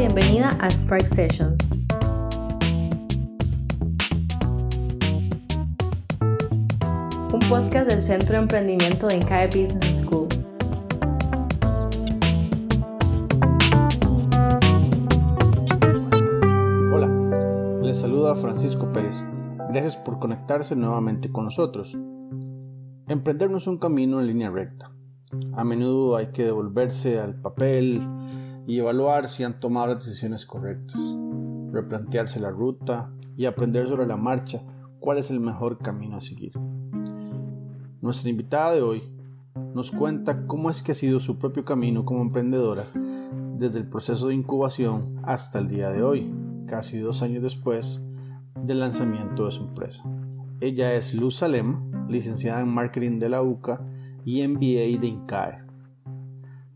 bienvenida a Spark Sessions. Un podcast del Centro de Emprendimiento de Incae Business School. Hola, les saluda Francisco Pérez. Gracias por conectarse nuevamente con nosotros. Emprender no es un camino en línea recta. A menudo hay que devolverse al papel y evaluar si han tomado las decisiones correctas, replantearse la ruta y aprender sobre la marcha cuál es el mejor camino a seguir. Nuestra invitada de hoy nos cuenta cómo es que ha sido su propio camino como emprendedora desde el proceso de incubación hasta el día de hoy, casi dos años después del lanzamiento de su empresa. Ella es Luz Salem, licenciada en marketing de la UCA y MBA de INCAE.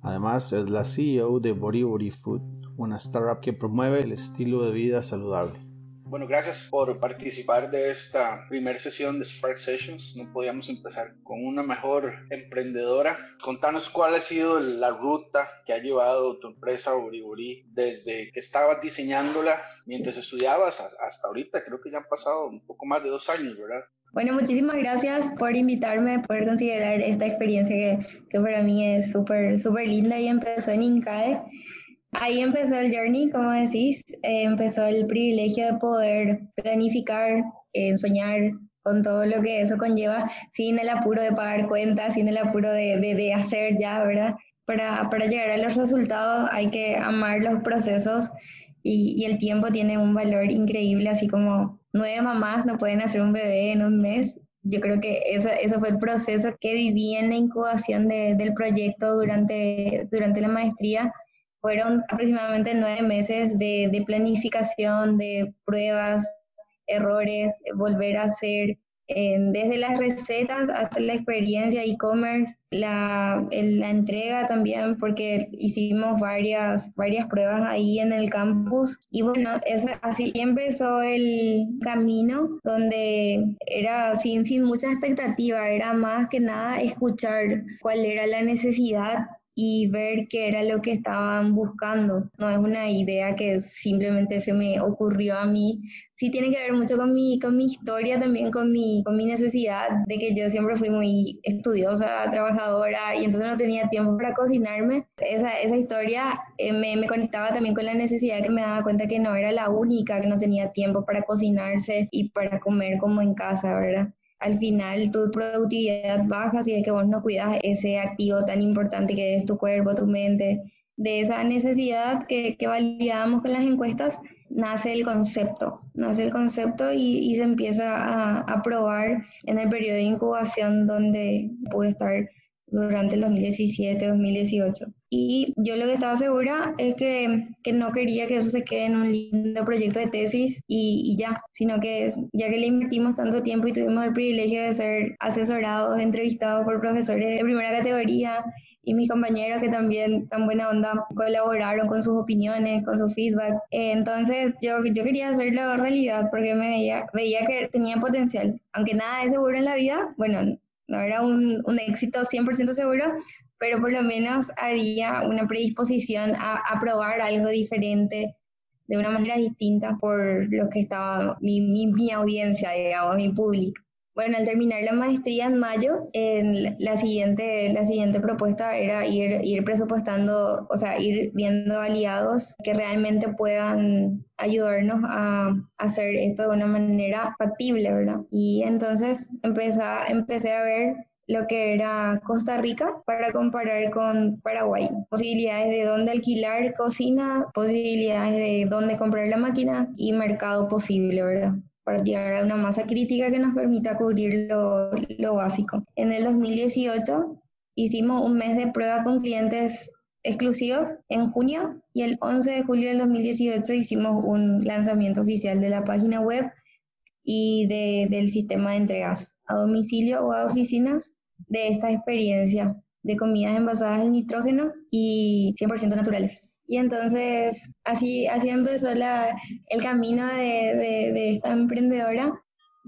Además, es la CEO de Body Body Food, una startup que promueve el estilo de vida saludable. Bueno, gracias por participar de esta primera sesión de Spark Sessions. No podíamos empezar con una mejor emprendedora. Contanos cuál ha sido la ruta que ha llevado tu empresa Body desde que estabas diseñándola mientras estudiabas hasta ahorita. Creo que ya han pasado un poco más de dos años, ¿verdad? Bueno, muchísimas gracias por invitarme, por considerar esta experiencia que, que para mí es súper, súper linda y empezó en INCAE. Ahí empezó el journey, como decís, eh, empezó el privilegio de poder planificar, eh, soñar con todo lo que eso conlleva, sin el apuro de pagar cuentas, sin el apuro de, de, de hacer ya, ¿verdad? Para, para, llegar a los resultados hay que amar los procesos y, y el tiempo tiene un valor increíble, así como nueve mamás no pueden hacer un bebé en un mes. Yo creo que eso, eso fue el proceso que viví en la incubación de, del proyecto durante, durante la maestría. Fueron aproximadamente nueve meses de, de planificación, de pruebas, errores, volver a hacer desde las recetas hasta la experiencia e-commerce, la, la, entrega también, porque hicimos varias, varias pruebas ahí en el campus. Y bueno, así empezó el camino donde era sin, sin mucha expectativa, era más que nada escuchar cuál era la necesidad y ver qué era lo que estaban buscando. No es una idea que simplemente se me ocurrió a mí. Sí tiene que ver mucho con mi, con mi historia, también con mi, con mi necesidad de que yo siempre fui muy estudiosa, trabajadora y entonces no tenía tiempo para cocinarme. Esa, esa historia eh, me, me conectaba también con la necesidad que me daba cuenta que no era la única, que no tenía tiempo para cocinarse y para comer como en casa, ¿verdad? Al final tu productividad baja si es que vos no cuidas ese activo tan importante que es tu cuerpo, tu mente. De esa necesidad que, que validamos con las encuestas, nace el concepto, nace el concepto y, y se empieza a, a, probar en el periodo de incubación donde pude estar durante el 2017-2018. Y yo lo que estaba segura es que, que, no quería que eso se quede en un lindo proyecto de tesis y, y, ya, sino que ya que le invertimos tanto tiempo y tuvimos el privilegio de ser asesorados, entrevistados por profesores de primera categoría y mis compañeros que también tan buena onda colaboraron con sus opiniones, con su feedback. entonces yo, yo quería hacerlo realidad porque me veía, veía que tenía potencial. Aunque nada es seguro en la vida, bueno, no era un, un éxito 100% seguro, pero por lo menos había una predisposición a, a, probar algo diferente de una manera distinta por lo que estaba mi, mi, mi audiencia, digamos, mi público. Bueno, al terminar la maestría en mayo, en la, siguiente, la siguiente propuesta era ir, ir presupuestando, o sea, ir viendo aliados que realmente puedan ayudarnos a, hacer esto de una manera factible, ¿verdad? Y entonces empecé, empecé a ver lo que era Costa Rica para comparar con Paraguay. Posibilidades de dónde alquilar cocina, posibilidades de dónde comprar la máquina y mercado posible, ¿verdad? Para llegar a una masa crítica que nos permita cubrir lo, lo básico. En el 2018 hicimos un mes de prueba con clientes exclusivos en junio y el 11 de julio del 2018 hicimos un lanzamiento oficial de la página web y de, del sistema de entregas a domicilio o a oficinas de esta experiencia de comidas envasadas en nitrógeno y 100% naturales. Y entonces así, así empezó la, el camino de, de, de, esta emprendedora.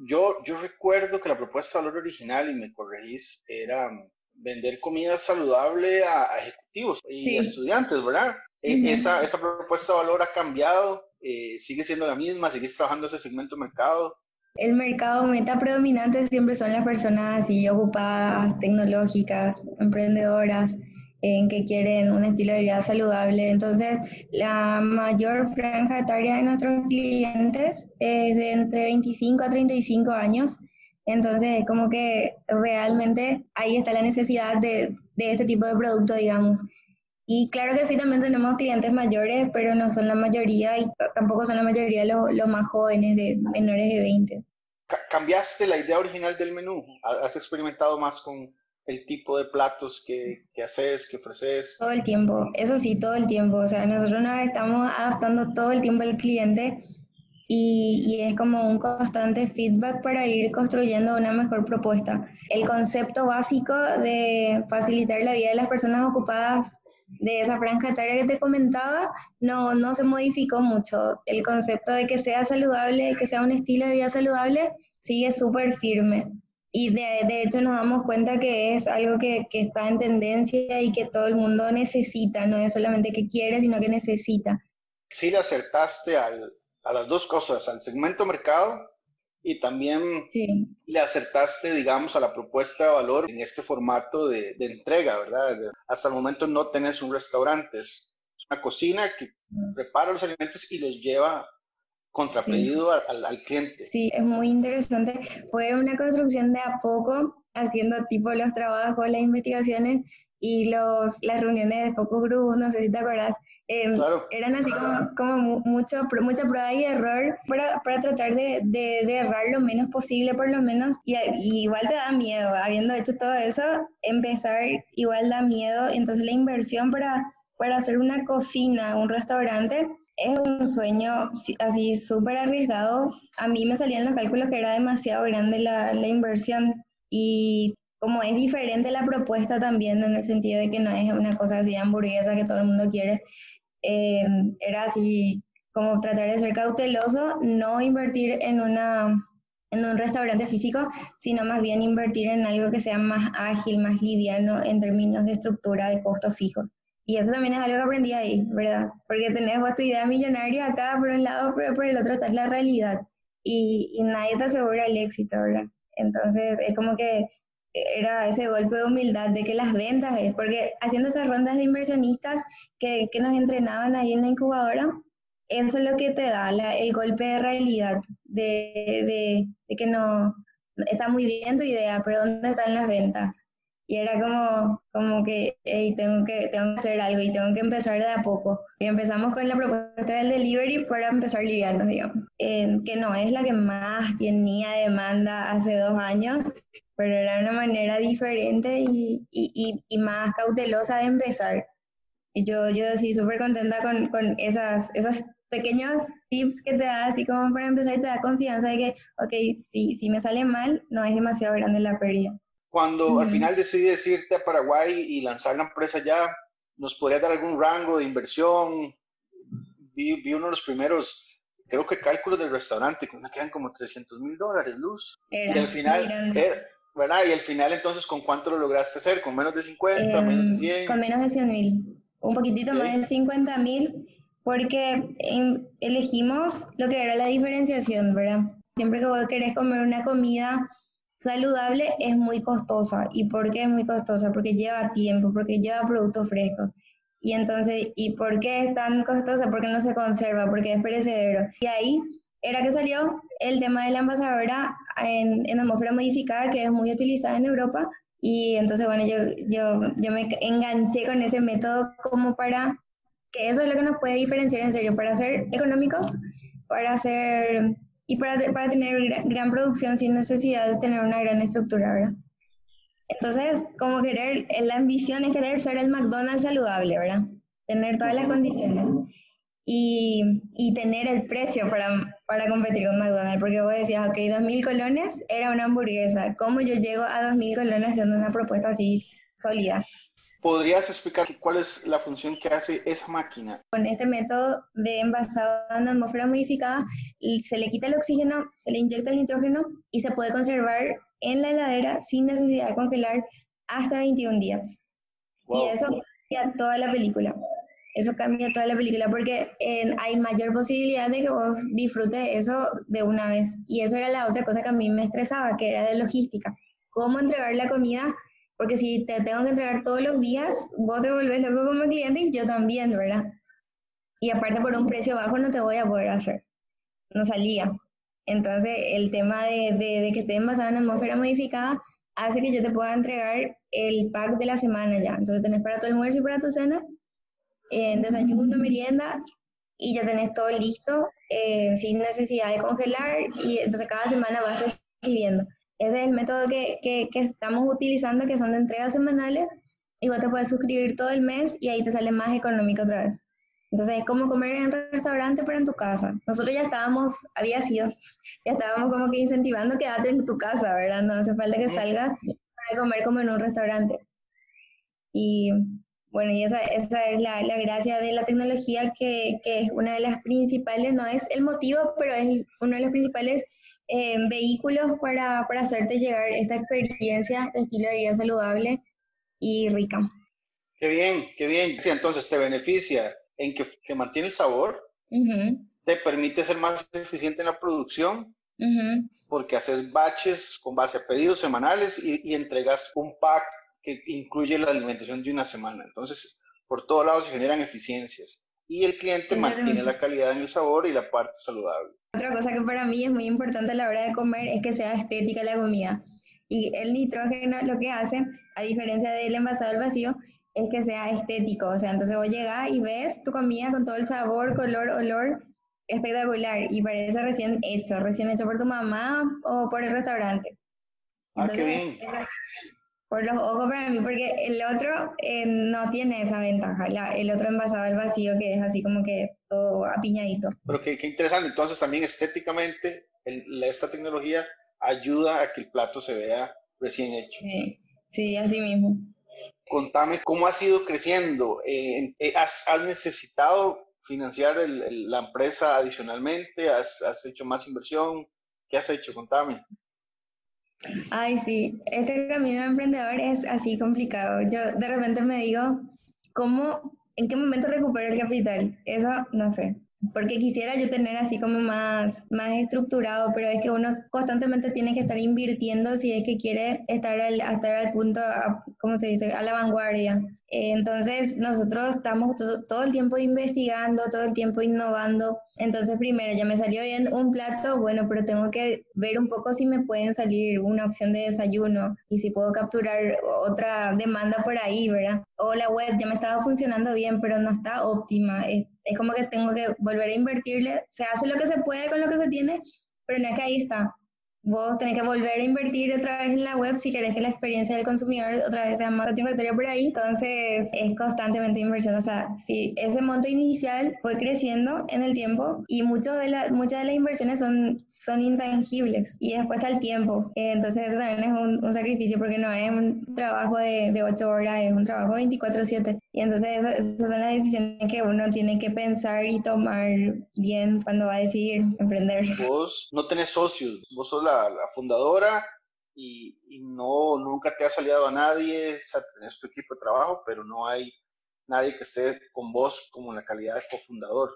Yo, yo recuerdo que la propuesta de valor original, y me corregís, era vender comida saludable a, ejecutivos y sí. estudiantes, ¿verdad? E, esa, ¿Esa propuesta de valor ha cambiado? Eh, ¿Sigue siendo la misma? ¿Sigues trabajando ese segmento de mercado? El mercado meta predominante siempre son las personas así ocupadas, tecnológicas, emprendedoras, en que quieren un estilo de vida saludable. Entonces, la mayor franja etaria de nuestros clientes es de entre 25 a 35 años. Entonces, es como que realmente ahí está la necesidad de, de este tipo de producto, digamos. Y claro que sí, también tenemos clientes mayores, pero no son la mayoría y tampoco son la mayoría los, los más jóvenes, de menores de 20. ¿Cambiaste la idea original del menú? ¿Has experimentado más con, el tipo de platos que, que, haces, que ofreces? Todo el tiempo, eso sí, todo el tiempo. O sea, nosotros nos estamos adaptando todo el tiempo al cliente y, y, es como un constante feedback para ir construyendo una mejor propuesta. El concepto básico de facilitar la vida de las personas ocupadas de esa franja etaria que te comentaba no, no se modificó mucho. El concepto de que sea saludable, que sea un estilo de vida saludable, sigue súper firme y de, de, hecho nos damos cuenta que es algo que, que, está en tendencia y que todo el mundo necesita, no es solamente que quiere, sino que necesita. Sí le acertaste al, a las dos cosas, al segmento mercado y también sí. le acertaste, digamos, a la propuesta de valor en este formato de, de entrega, ¿verdad? hasta el momento no tenés un restaurante, es una cocina que prepara los alimentos y los lleva contrapedido al, al, cliente. Sí, es muy interesante. Fue una construcción de a poco, haciendo tipo los trabajos, las investigaciones y los, las reuniones de focus group, no sé si te acuerdas, eh, claro. eran así como, como mucho, mucha prueba y error para, para tratar de, de, de, errar lo menos posible por lo menos y, y, igual te da miedo, habiendo hecho todo eso, empezar igual da miedo, entonces la inversión para, para hacer una cocina, un restaurante, es un sueño así súper arriesgado. A mí me salían los cálculos que era demasiado grande la, la, inversión y como es diferente la propuesta también en el sentido de que no es una cosa así hamburguesa que todo el mundo quiere, eh, era así como tratar de ser cauteloso, no invertir en una en un restaurante físico, sino más bien invertir en algo que sea más ágil, más liviano en términos de estructura de costos fijos. Y eso también es algo que aprendí ahí, ¿verdad? Porque tenés vos tu idea millonaria acá por un lado, pero por el otro está la realidad. Y, y nadie te asegura el éxito, ¿verdad? Entonces es como que era ese golpe de humildad de que las ventas es, porque haciendo esas rondas de inversionistas que, que nos entrenaban ahí en la incubadora, eso es lo que te da el golpe de realidad, de, de, de que no, está muy bien tu idea, pero ¿dónde están las ventas? Y era como, como que hey, tengo que tengo que hacer algo y tengo que empezar de a poco. Y empezamos con la propuesta del delivery para empezar livianos, digamos, eh, que no es la que más tenía demanda hace dos años, pero era una manera diferente y, y, y más cautelosa de empezar. Y yo, yo sí, súper contenta con, con esas, esas pequeños tips que te da, así como para empezar, y te da confianza de que, ok, si, si me sale mal, no es demasiado grande la pérdida. Cuando al final decidí irte a Paraguay y lanzar la empresa ya, ¿nos podría dar algún rango de inversión? Vi, vi uno de los primeros, creo que cálculos del restaurante, que me quedan como 300 mil dólares, Luz. y al final, ¿verdad? Y al final entonces, ¿con cuánto lo lograste hacer? ¿Con menos de 50, menos de 100? Em, con menos de 100 mil, un poquitito más de 50 mil, porque em, elegimos lo que era la diferenciación, ¿verdad? Siempre que vos querés comer una comida saludable es muy costosa. ¿Y por qué es muy costosa? Porque lleva tiempo, porque lleva productos frescos. Y entonces, ¿y por qué es tan costosa? Porque no se conserva, porque es perecedero. Y ahí era que salió el tema de la envasadora en, en atmósfera modificada, que es muy utilizada en Europa. Y entonces, bueno, yo, yo, yo me enganché con ese método como para que eso es lo que nos puede diferenciar en serio, para ser económicos, para ser y para, para tener gran, producción sin necesidad de tener una gran estructura, ¿verdad? Entonces, como querer, la ambición es querer ser el McDonald's saludable, ¿verdad? Tener todas las condiciones y, y tener el precio para, para competir con McDonald's, porque vos decías, ok, 2.000 colones era una hamburguesa, ¿cómo yo llego a 2.000 colones haciendo una propuesta así sólida? ¿Podrías explicar cuál es la función que hace esa máquina? Con este método de envasado en atmósfera modificada, se le quita el oxígeno, se le inyecta el nitrógeno y se puede conservar en la heladera sin necesidad de congelar hasta 21 días. Y eso cambia toda la película. eso cambia toda la película porque hay mayor posibilidad de que vos disfrutes eso de una vez. Y eso era la otra cosa que a mí me estresaba, que era la logística. ¿Cómo entregar la comida? Porque si te tengo que entregar todos los días, vos te volvés loco como cliente y yo también, ¿verdad? Y aparte por un precio bajo no te voy a poder hacer. No salía. Entonces el tema de, de, de que esté envasado en atmósfera modificada hace que yo te pueda entregar el pack de la semana ya. Entonces tenés para tu almuerzo y para tu cena en desayuno, merienda, y ya tenés todo listo, eh, sin necesidad de congelar, y entonces cada semana vas recibiendo. Ese es el método que, que, que, estamos utilizando, que son de entregas semanales, y vos te puedes suscribir todo el mes y ahí te sale más económico otra vez. Entonces es como comer en un restaurante, pero en tu casa. Nosotros ya estábamos, había sido, ya estábamos como que incentivando quédate en tu casa, ¿verdad? No hace falta que salgas para comer como en un restaurante. Y bueno, y esa, esa es la, la, gracia de la tecnología, que, que, es una de las principales, no es el motivo, pero es uno de los principales eh, vehículos para, para hacerte llegar esta experiencia de estilo de vida saludable y rica. Qué bien, qué bien. Sí, entonces te beneficia en que, que mantiene el sabor, te permite ser más eficiente en la producción, porque haces batches con base a pedidos semanales y, y entregas un pack que incluye la alimentación de una semana. Entonces, por todos lados se generan eficiencias y el cliente mantiene la calidad en el sabor y la parte saludable. Otra cosa que para mí es muy importante a la hora de comer es que sea estética la comida. Y el nitrógeno lo que hace, a diferencia del envasado al vacío, es que sea estético. O sea, entonces vos llegas y ves tu comida con todo el sabor, color, olor espectacular y parece recién hecho, recién hecho por tu mamá o por el restaurante. ah, qué bien por los ojos para mí, porque el otro eh, no tiene esa ventaja, el otro envasado al vacío que es así como que todo apiñadito. Pero qué, qué interesante, entonces también estéticamente esta tecnología ayuda a que el plato se vea recién hecho. Sí, sí así mismo. Contame cómo has ido creciendo, eh, eh, ¿has, ¿has, necesitado financiar el, la empresa adicionalmente? ¿Has, ¿Has hecho más inversión? ¿Qué has hecho? Contame. Ay, sí, este camino de emprendedor es así complicado. Yo de repente me digo, ¿cómo, en qué momento recupero el capital? Eso no sé porque quisiera yo tener así como más, más estructurado, pero es que uno constantemente tiene que estar invirtiendo si es que quiere estar al, estar al punto, ¿cómo se dice?, a la vanguardia. Entonces, nosotros estamos todo, el tiempo investigando, todo el tiempo innovando. Entonces, primero, ya me salió bien un plato, bueno, pero tengo que ver un poco si me pueden salir una opción de desayuno y si puedo capturar otra demanda por ahí, ¿verdad? O la web ya me estaba funcionando bien, pero no está óptima es como que tengo que volver a invertirle, se hace lo que se puede con lo que se tiene, pero no es que ahí está vos tenés que volver a invertir otra vez en la web si querés que la experiencia del consumidor otra vez sea más satisfactoria por ahí. Entonces es constantemente inversión. O sea, si ese monto inicial fue creciendo en el tiempo y mucho de la, muchas de las inversiones son, son intangibles y después está el tiempo. Entonces eso también es un, un sacrificio porque no es un trabajo de, de 8 horas, es un trabajo 24/7. Y entonces esas son las decisiones que uno tiene que pensar y tomar bien cuando va a decidir emprender. Vos no tenés socios, vos sos la la, fundadora y, no, nunca te ha salido a nadie, o sea, tenés tu equipo de trabajo, pero no hay nadie que esté con vos como en la calidad de cofundador.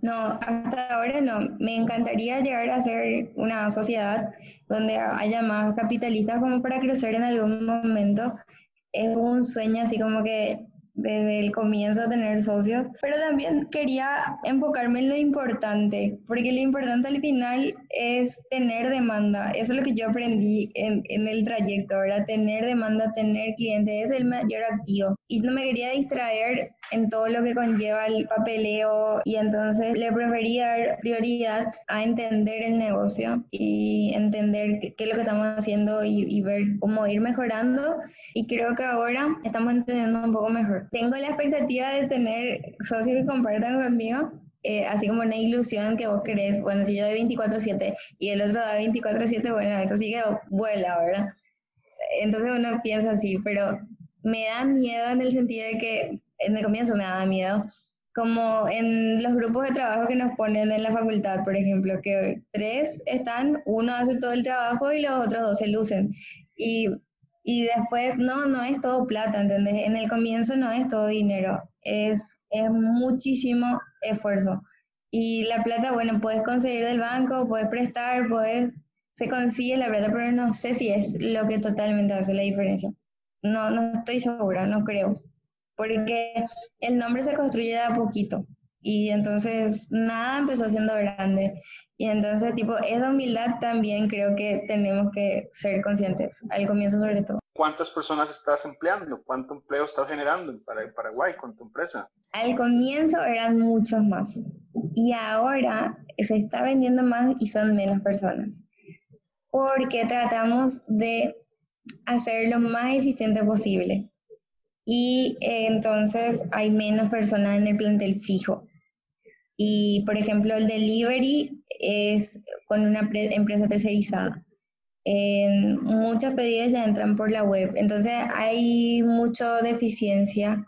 No, hasta ahora no. Me encantaría llegar a ser una sociedad donde haya más capitalistas como para crecer en algún momento. Es un sueño así como que desde el comienzo a tener socios, pero también quería enfocarme en lo importante, porque lo importante al final es tener demanda. Eso es lo que yo aprendí en, en el trayecto, ¿verdad? Tener demanda, tener clientes es el mayor activo. Y no me quería distraer en todo lo que conlleva el papeleo y entonces le prefería dar prioridad a entender el negocio y entender qué, es lo que estamos haciendo y, y ver cómo ir mejorando. Y creo que ahora estamos entendiendo un poco mejor tengo la expectativa de tener socios que compartan conmigo, eh, así como una ilusión que vos querés, bueno, si yo doy 24/7 y el otro da 24/7, bueno, eso sí que vuela, ¿verdad? Entonces uno piensa así, pero me da miedo en el sentido de que en el comienzo me daba miedo, como en los grupos de trabajo que nos ponen en la facultad, por ejemplo, que tres están, uno hace todo el trabajo y los otros dos se lucen. Y y después, no, no es todo plata, ¿entendés? En el comienzo no es todo dinero, es es muchísimo esfuerzo. Y la plata, bueno, puedes conseguir del banco, puedes prestar, puedes, se consigue la plata, pero no sé si es lo que totalmente hace la diferencia. No, no estoy segura, no creo. Porque el nombre se construye de a poquito. Y entonces nada empezó siendo grande. Y entonces, tipo, esa humildad también creo que tenemos que ser conscientes, al comienzo sobre todo. ¿Cuántas personas estás empleando? ¿Cuánto empleo estás generando en Paraguay con tu empresa? Al comienzo eran muchos más y ahora se está vendiendo más y son menos personas. Porque tratamos de hacer lo más eficiente posible. Y entonces hay menos personas en el plantel fijo. Y, por ejemplo, el delivery es con una empresa tercerizada. muchos pedidos ya entran por la web. Entonces hay mucha deficiencia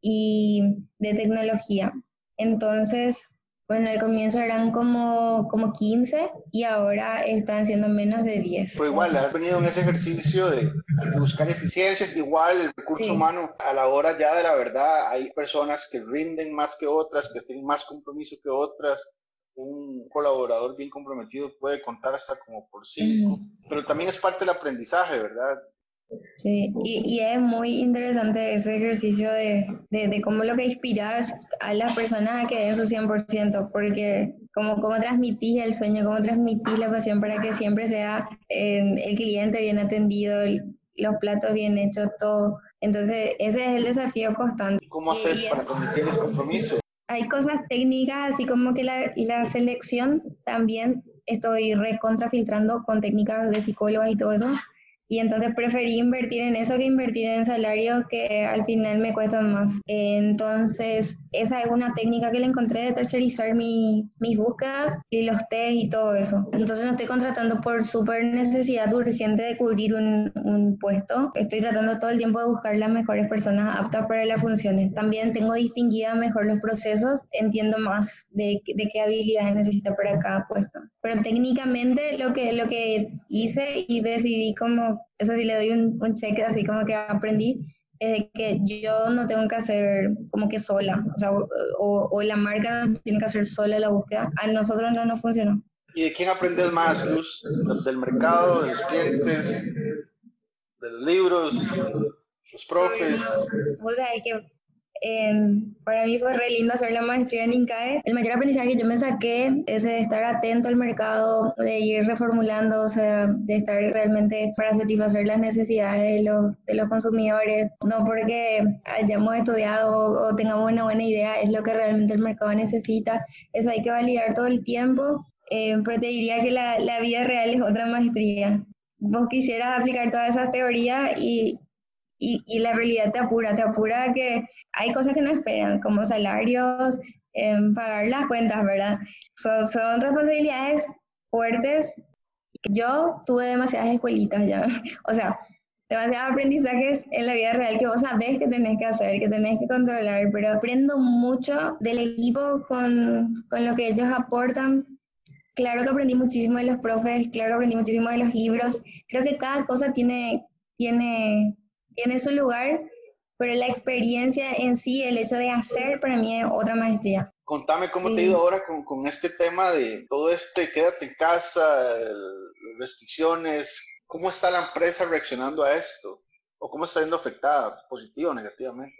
y de tecnología. Entonces, bueno, al comienzo eran como, como 15 y ahora están siendo menos de 10. Pero igual, has venido en ese ejercicio de buscar eficiencias, igual el recurso humano a la hora ya de la verdad, hay personas que rinden más que otras, que tienen más compromiso que otras. Un colaborador bien comprometido puede contar hasta como por cinco, pero también es parte del aprendizaje, ¿verdad? Sí, y, y, es muy interesante ese ejercicio de, de, de, cómo lo que inspiras a las personas a que den su 100%, porque cómo, cómo transmitís el sueño, cómo transmitís la pasión para que siempre sea eh, el cliente bien atendido, los platos bien hechos, todo. Entonces, ese es el desafío constante. ¿Cómo haces para cuando tienes compromiso? Hay cosas técnicas, así como que la, la selección también estoy recontrafiltrando con técnicas de psicóloga y todo eso y entonces preferí invertir en eso que invertir en salarios que al final me cuestan más. Entonces, esa es una técnica que le encontré de tercerizar mi, mis búsquedas y los test y todo eso. Entonces, no estoy contratando por súper necesidad urgente de cubrir un, un, puesto. Estoy tratando todo el tiempo de buscar las mejores personas aptas para las funciones. También tengo distinguida mejor los procesos, entiendo más de, de qué habilidades necesito para cada puesto. Pero técnicamente lo que, lo que hice y decidí como eso sí le doy un, un cheque así como que aprendí, es de que yo no tengo que hacer como que sola, o sea, o, o, la marca no tiene que hacer sola la búsqueda, a nosotros no nos funcionó. ¿Y de quién aprendes más, Luz? ¿Del mercado, de los clientes, de los libros, los profes? O sea, hay que para mí fue re lindo hacer la maestría en INCAE. El mayor aprendizaje que yo me saqué es de estar atento al mercado, de ir reformulando, o sea, de estar realmente para satisfacer las necesidades de los, de los consumidores. No porque hayamos estudiado o, tengamos una buena idea, es lo que realmente el mercado necesita. Eso hay que validar todo el tiempo. Eh, pero te diría que la, la vida real es otra maestría. Vos quisieras aplicar todas esas teorías y, y, y, la realidad te apura, te apura que hay cosas que no esperan, como salarios, eh, pagar las cuentas, ¿verdad? Son, son responsabilidades fuertes. Yo tuve demasiadas escuelitas ya, o sea, demasiados aprendizajes en la vida real que vos sabés que tenés que hacer, que tenés que controlar, pero aprendo mucho del equipo con, con lo que ellos aportan. Claro que aprendí muchísimo de los profes, claro que aprendí muchísimo de los libros. Creo que cada cosa tiene, tiene tiene su lugar, pero la experiencia en sí, el hecho de hacer, para mí es otra maestría. Contame cómo te ha ido ahora con, con, este tema de todo este quédate en casa, restricciones, ¿cómo está la empresa reaccionando a esto? ¿O cómo está siendo afectada, positivo o negativamente?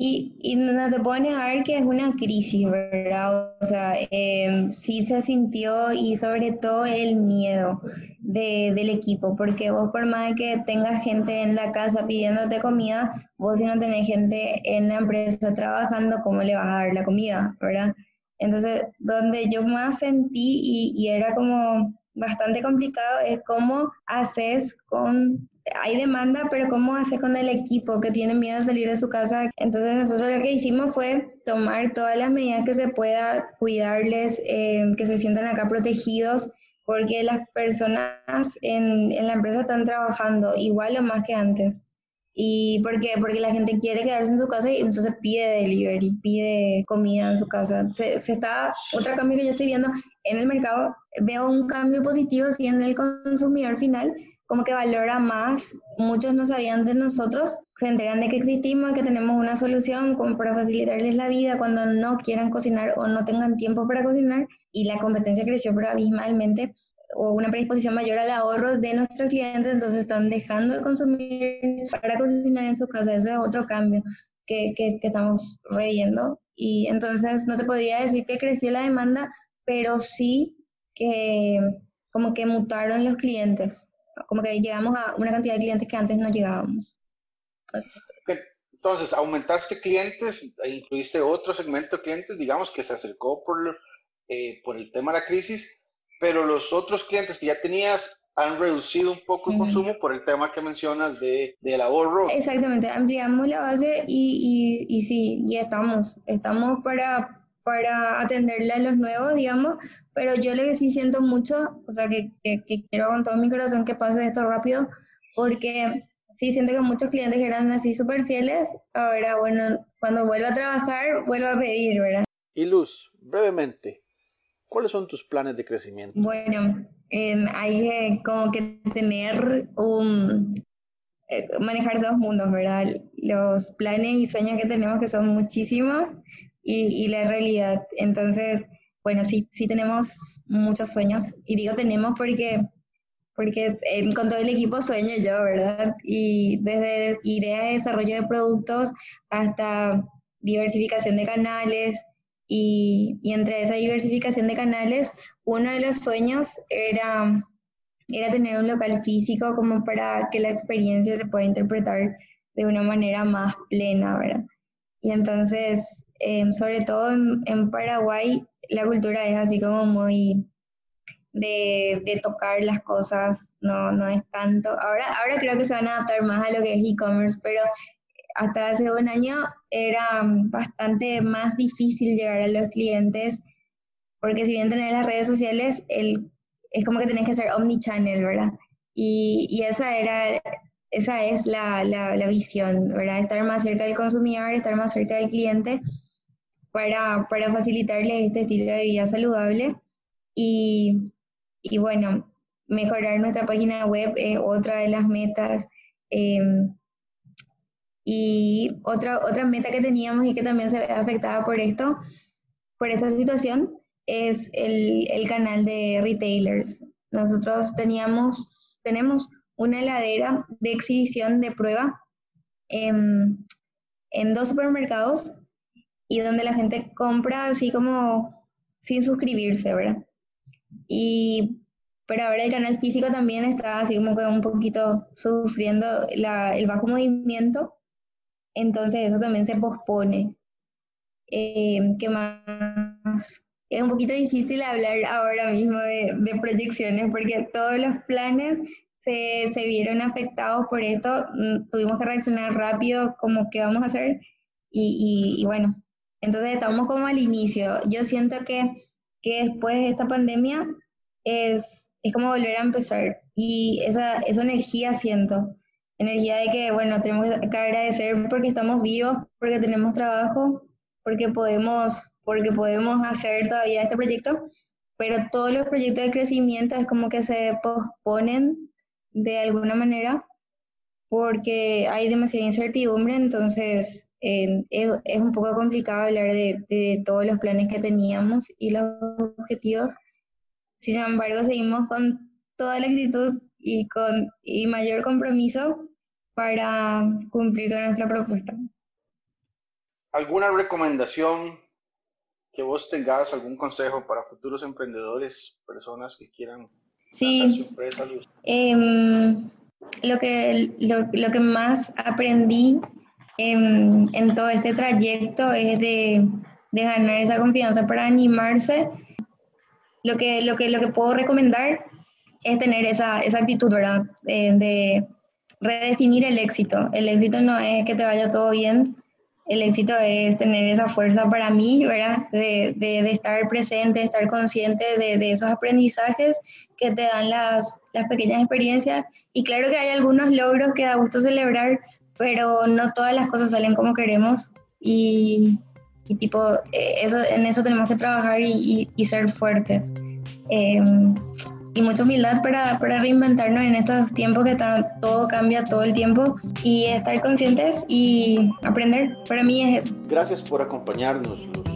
Y, y, no te puedo negar que es una crisis, ¿verdad? O sea, eh, sí se sintió y sobre todo el miedo de, del equipo, porque vos por más que tengas gente en la casa pidiéndote comida, vos si no tenés gente en la empresa trabajando, ¿cómo le vas a dar la comida, verdad? Entonces, donde yo más sentí y, y era como bastante complicado es cómo haces con hay demanda, pero ¿cómo hace con el equipo que tiene miedo de salir de su casa? Entonces nosotros lo que hicimos fue tomar todas las medidas que se pueda, cuidarles, eh, que se sientan acá protegidos, porque las personas en, en, la empresa están trabajando igual o más que antes. ¿Y por qué? Porque la gente quiere quedarse en su casa y entonces pide delivery, pide comida en su casa. Se, se está, otro cambio que yo estoy viendo en el mercado, veo un cambio positivo sí en el consumidor final, como que valora más, muchos no sabían de nosotros, se enteran de que existimos, que tenemos una solución como para facilitarles la vida cuando no quieran cocinar o no tengan tiempo para cocinar y la competencia creció pero abismalmente o una predisposición mayor al ahorro de nuestros clientes, entonces están dejando de consumir para cocinar en su casa. Ese es otro cambio que, que, que estamos reviendo. Y entonces no te podría decir que creció la demanda, pero sí que como que mutaron los clientes, como que llegamos a una cantidad de clientes que antes no llegábamos. Entonces, aumentaste clientes, e incluiste otro segmento de clientes, digamos, que se acercó por, eh, por el tema de la crisis, pero los otros clientes que ya tenías han reducido un poco el consumo por el tema que mencionas de, del ahorro. Exactamente, ampliamos la base y, y, y sí, ya estamos, estamos para, para atenderle a los nuevos, digamos, pero yo lo que sí siento mucho, o sea, que, que, que quiero con todo mi corazón que pase esto rápido, porque sí siento que muchos clientes que eran así súper fieles, ahora, bueno, cuando vuelva a trabajar, vuelvo a pedir, ¿verdad? Y Luz, brevemente, ¿Cuáles son tus planes de crecimiento? Bueno, hay que como que tener un, eh, manejar dos mundos, ¿verdad? Los planes y sueños que tenemos que son muchísimos y, y la realidad. Entonces, bueno, sí, sí tenemos muchos sueños y digo tenemos porque porque con todo el equipo sueño yo, ¿verdad? Y desde idea de desarrollo de productos hasta diversificación de canales, y, y, entre esa diversificación de canales, uno de los sueños era, era tener un local físico como para que la experiencia se pueda interpretar de una manera más plena, ¿verdad? Y entonces, em, sobre todo en, en, Paraguay, la cultura es así como muy de, de, tocar las cosas, no, no es tanto. Ahora, ahora creo que se van a adaptar más a lo que es e-commerce, pero hasta hace un año era bastante más difícil llegar a los clientes, porque si bien tenés las redes sociales, el, es como que tenés que ser omnichannel, ¿verdad? Y, y esa era esa es la, la, la, visión, ¿verdad? Estar más cerca del consumidor, estar más cerca del cliente para, para facilitarle este estilo de vida saludable. Y, y bueno, mejorar nuestra página web es otra de las metas. Eh, y otra, otra meta que teníamos y que también se ve afectada por esto, por esta situación, es el, el canal de retailers. Nosotros teníamos, tenemos una heladera de exhibición de prueba en, en dos supermercados y donde la gente compra así como sin suscribirse, ¿verdad? Y pero ahora el canal físico también está así como que un poquito sufriendo la, el bajo movimiento entonces eso también se pospone. Eh, ¿Qué más? Es un poquito difícil hablar ahora mismo de, de proyecciones porque todos los planes se, se, vieron afectados por esto. Mm, tuvimos que reaccionar rápido como que vamos a hacer y, y, y, bueno, entonces estamos como al inicio. Yo siento que, que después de esta pandemia es, es como volver a empezar. Y esa, esa energía siento. Energía de que, bueno, tenemos que agradecer porque estamos vivos, porque tenemos trabajo, porque podemos, porque podemos hacer todavía este proyecto, pero todos los proyectos de crecimiento es como que se posponen de alguna manera porque hay demasiada incertidumbre, entonces eh, es, un poco complicado hablar de, de todos los planes que teníamos y los objetivos. Sin embargo, seguimos con toda la actitud y con y mayor compromiso para cumplir con nuestra propuesta. ¿Alguna recomendación que vos tengas, algún consejo para futuros emprendedores, personas que quieran sí. su empresa? Eh, lo, que, lo, lo, que más aprendí en, en, todo este trayecto es de, de, ganar esa confianza para animarse. Lo que, lo que, lo que puedo recomendar es tener esa, esa actitud, ¿verdad? Eh, de redefinir el éxito. El éxito no es que te vaya todo bien, el éxito es tener esa fuerza para mí, ¿verdad? De, de, de estar presente, de estar consciente de, de, esos aprendizajes que te dan las, las pequeñas experiencias. Y claro que hay algunos logros que da gusto celebrar, pero no todas las cosas salen como queremos. Y, y tipo, eh, eso, en eso tenemos que trabajar y, y, y ser fuertes. Eh, y mucha humildad para, para, reinventarnos en estos tiempos que todo cambia todo el tiempo y estar conscientes y aprender. Para mí es eso. Gracias por acompañarnos, Luz.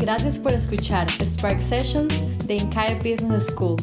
Gracias por escuchar Spark Sessions de Incae Business School.